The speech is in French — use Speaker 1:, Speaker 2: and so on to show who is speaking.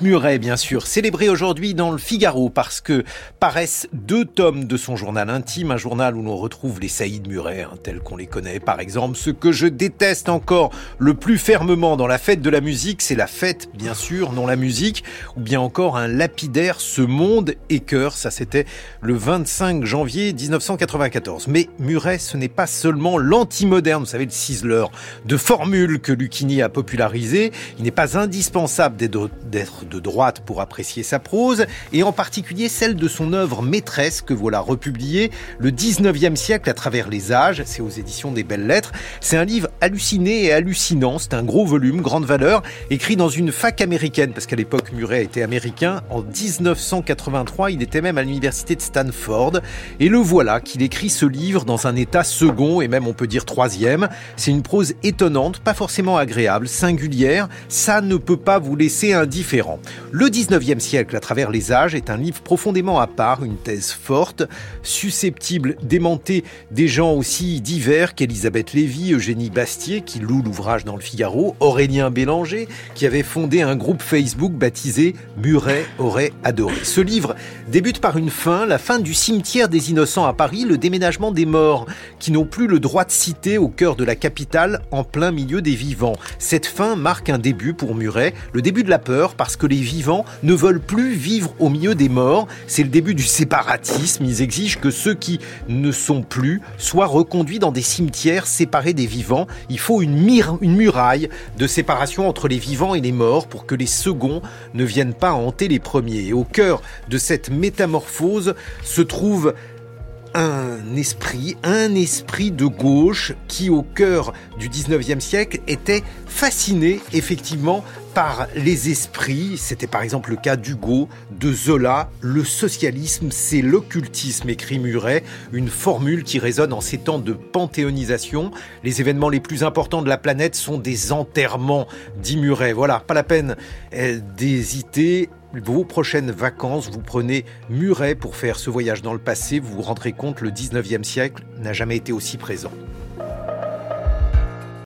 Speaker 1: Muret, bien sûr, célébré aujourd'hui dans le Figaro parce que paraissent deux tomes de son journal intime, un journal où l'on retrouve les saillies de Muret, hein, qu'on les connaît. Par exemple, ce que je déteste encore le plus fermement dans la fête de la musique, c'est la fête, bien sûr, non la musique, ou bien encore un lapidaire, ce monde et cœur. Ça, c'était le 25 janvier 1994. Mais Muret, ce n'est pas seulement l'anti-moderne, vous savez, le ciseleur de formules que Lucchini a popularisé. Il n'est pas indispensable d'être de droite pour apprécier sa prose, et en particulier celle de son œuvre maîtresse que voilà republiée, le 19e siècle à travers les âges, c'est aux éditions des Belles Lettres. C'est un livre halluciné et hallucinant, c'est un gros volume, grande valeur, écrit dans une fac américaine, parce qu'à l'époque Muret était américain. En 1983, il était même à l'université de Stanford, et le voilà qu'il écrit ce livre dans un état second, et même on peut dire troisième. C'est une prose étonnante, pas forcément agréable, singulière, ça ne peut pas vous laisser indifférent. Le 19e siècle à travers les âges est un livre profondément à part, une thèse forte, susceptible d'aimanter des gens aussi divers qu'Elisabeth Lévy, Eugénie Bastier, qui loue l'ouvrage dans le Figaro, Aurélien Bélanger, qui avait fondé un groupe Facebook baptisé Muret aurait adoré. Ce livre débute par une fin, la fin du cimetière des innocents à Paris, le déménagement des morts, qui n'ont plus le droit de citer au cœur de la capitale, en plein milieu des vivants. Cette fin marque un début pour Muret, le début de la peur, parce que les vivants ne veulent plus vivre au milieu des morts. C'est le début du séparatisme. Ils exigent que ceux qui ne sont plus soient reconduits dans des cimetières séparés des vivants. Il faut une, muraille de séparation entre les vivants et les morts pour que les seconds ne viennent pas hanter les premiers. Au cœur de cette métamorphose se trouve un esprit, un esprit de gauche qui au cœur du 19e siècle était fasciné effectivement par les esprits. C'était par exemple le cas d'Hugo, de Zola. Le socialisme, c'est l'occultisme, écrit Muret, une formule qui résonne en ces temps de panthéonisation. Les événements les plus importants de la planète sont des enterrements, dit Muret. Voilà, pas la peine euh, d'hésiter vos prochaines vacances, vous prenez Muret pour faire ce voyage dans le passé, vous vous rendrez compte le 19e siècle n'a jamais été aussi présent.